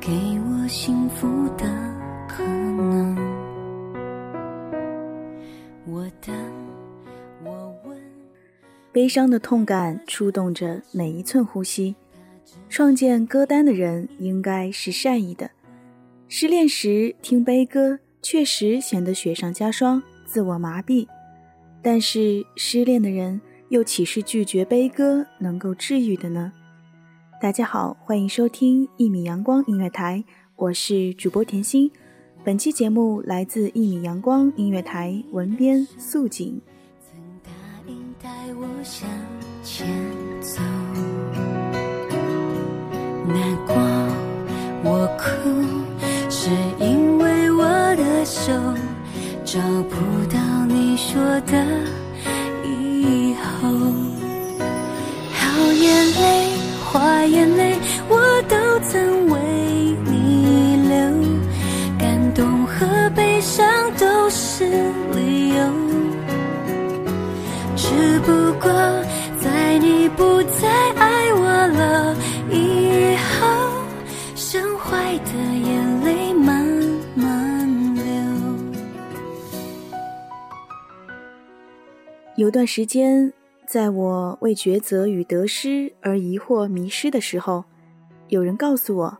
给我幸福的可能。我等，我问。悲伤的痛感触动着每一寸呼吸。创建歌单的人应该是善意的。失恋时听悲歌，确实显得雪上加霜，自我麻痹。但是失恋的人又岂是拒绝悲歌能够治愈的呢？大家好，欢迎收听一米阳光音乐台，我是主播甜心。本期节目来自一米阳光音乐台文编素锦。曾答应带我向前走，难过我哭，是因为我的手找不到你说的以后。泪，坏眼泪，我都曾为你流，感动和悲伤都是理由。只不过在你不再爱我了以后，伤怀的眼泪慢慢流。有段时间，在我为抉择与得失而疑惑、迷失的时候，有人告诉我：“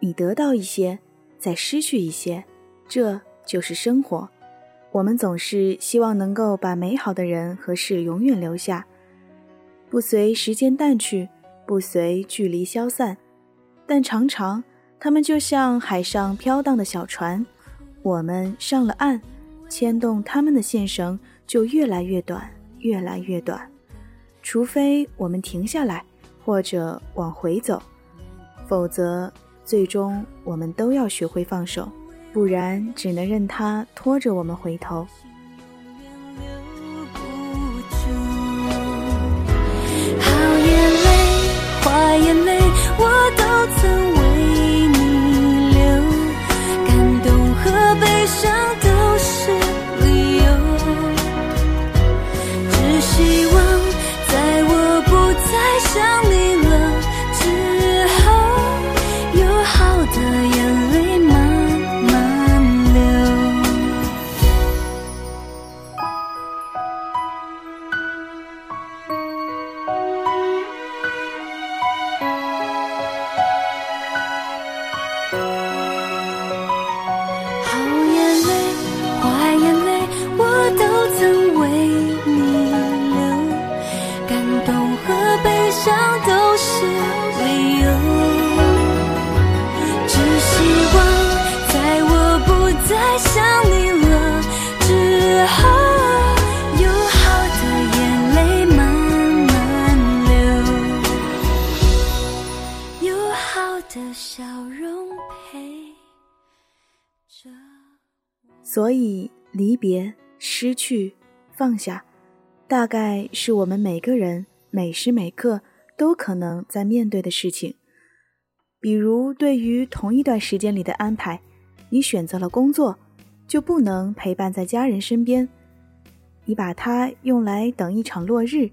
你得到一些，再失去一些，这就是生活。”我们总是希望能够把美好的人和事永远留下，不随时间淡去，不随距离消散，但常常他们就像海上飘荡的小船，我们上了岸，牵动他们的线绳就越来越短，越来越短。除非我们停下来，或者往回走，否则最终我们都要学会放手，不然只能任它拖着我们回头。所以，离别、失去、放下，大概是我们每个人每时每刻都可能在面对的事情。比如，对于同一段时间里的安排，你选择了工作，就不能陪伴在家人身边；你把它用来等一场落日，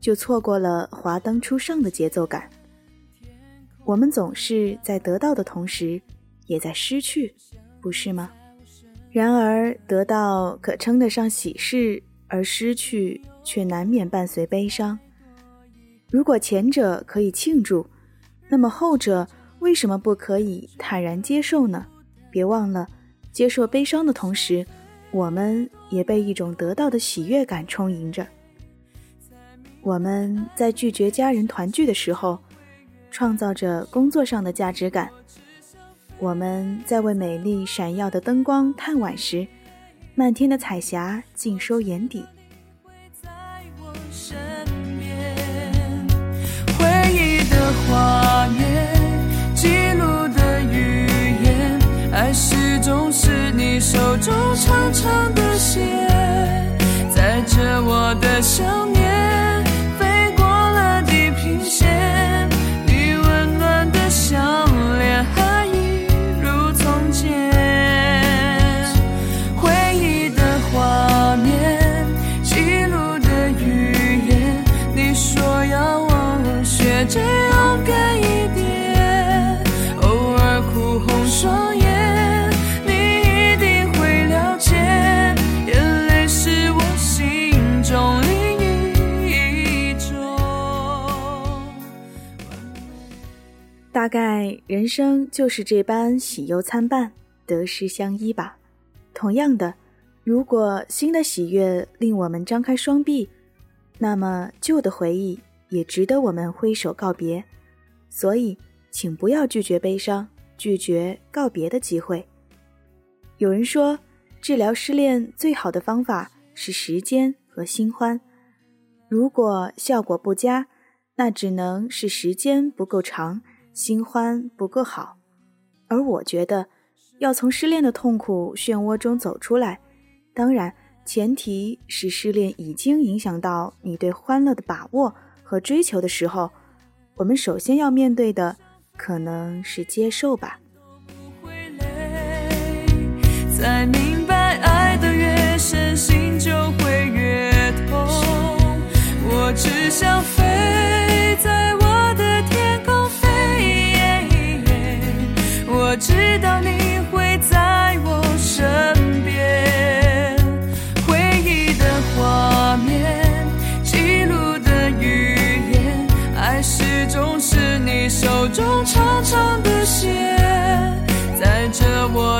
就错过了华灯初上的节奏感。我们总是在得到的同时，也在失去，不是吗？然而，得到可称得上喜事，而失去却难免伴随悲伤。如果前者可以庆祝，那么后者为什么不可以坦然接受呢？别忘了，接受悲伤的同时，我们也被一种得到的喜悦感充盈着。我们在拒绝家人团聚的时候，创造着工作上的价值感。我们在为美丽闪耀的灯光叹惋时，漫天的彩霞尽收眼底。回忆的画面，记录的语言，爱始终是你手中长长的线，载着我的想念。大概人生就是这般喜忧参半，得失相依吧。同样的，如果新的喜悦令我们张开双臂，那么旧的回忆也值得我们挥手告别。所以，请不要拒绝悲伤，拒绝告别的机会。有人说，治疗失恋最好的方法是时间和新欢。如果效果不佳，那只能是时间不够长。新欢不够好，而我觉得，要从失恋的痛苦漩涡中走出来，当然前提是失恋已经影响到你对欢乐的把握和追求的时候，我们首先要面对的可能是接受吧。在明白爱的越深，心就会越痛。我只想飞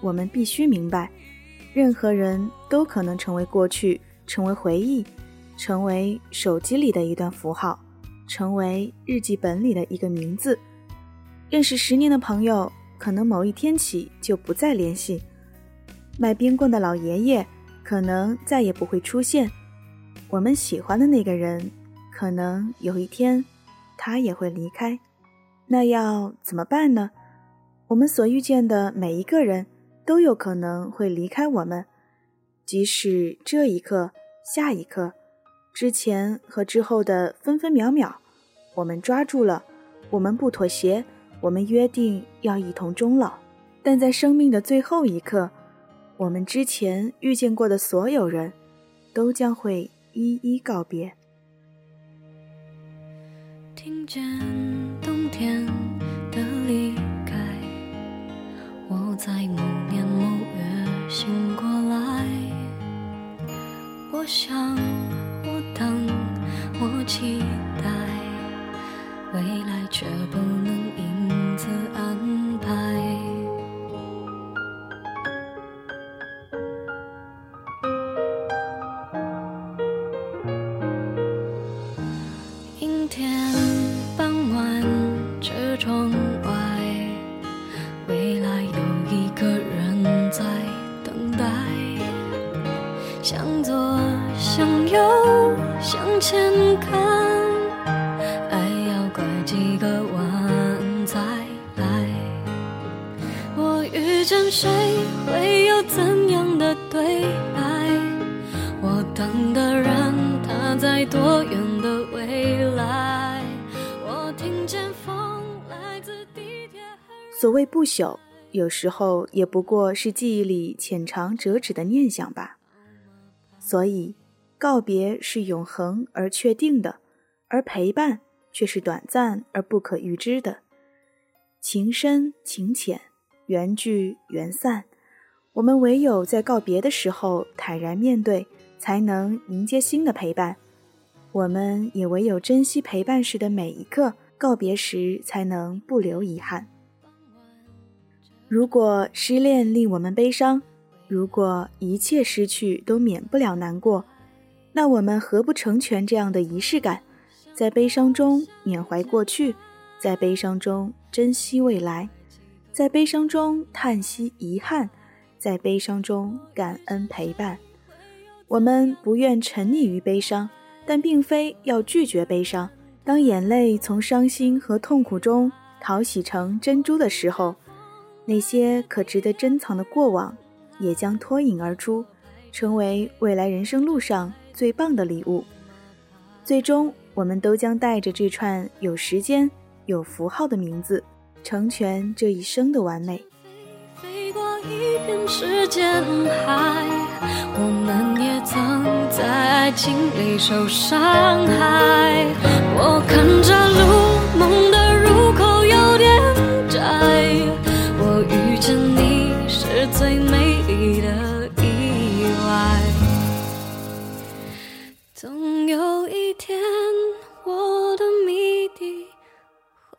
我们必须明白，任何人都可能成为过去，成为回忆，成为手机里的一段符号，成为日记本里的一个名字。认识十年的朋友，可能某一天起就不再联系；卖冰棍的老爷爷，可能再也不会出现。我们喜欢的那个人，可能有一天，他也会离开。那要怎么办呢？我们所遇见的每一个人都有可能会离开我们，即使这一刻、下一刻、之前和之后的分分秒秒，我们抓住了，我们不妥协，我们约定要一同终老。但在生命的最后一刻，我们之前遇见过的所有人，都将会一一告别。听见冬天在某年某月醒过来，我想，我等，我期待，未来向左，向右，向前看，爱要拐几个弯才来。我遇见谁，会有怎样的对白？我等的人，他在多远的未来？我听见风来自地铁。所谓不朽，有时候也不过是记忆里浅尝辄止的念想吧。所以，告别是永恒而确定的，而陪伴却是短暂而不可预知的。情深情浅，缘聚缘散，我们唯有在告别的时候坦然面对，才能迎接新的陪伴。我们也唯有珍惜陪伴时的每一刻，告别时才能不留遗憾。如果失恋令我们悲伤，如果一切失去都免不了难过，那我们何不成全这样的仪式感，在悲伤中缅怀过去，在悲伤中珍惜未来，在悲伤中叹息遗憾，在悲伤中感恩陪伴。我们不愿沉溺于悲伤，但并非要拒绝悲伤。当眼泪从伤心和痛苦中淘洗成珍珠的时候，那些可值得珍藏的过往。也将脱颖而出，成为未来人生路上最棒的礼物。最终，我们都将带着这串有时间、有符号的名字，成全这一生的完美。飞过一片时间海，我们也曾在爱情里受伤害。我看着路，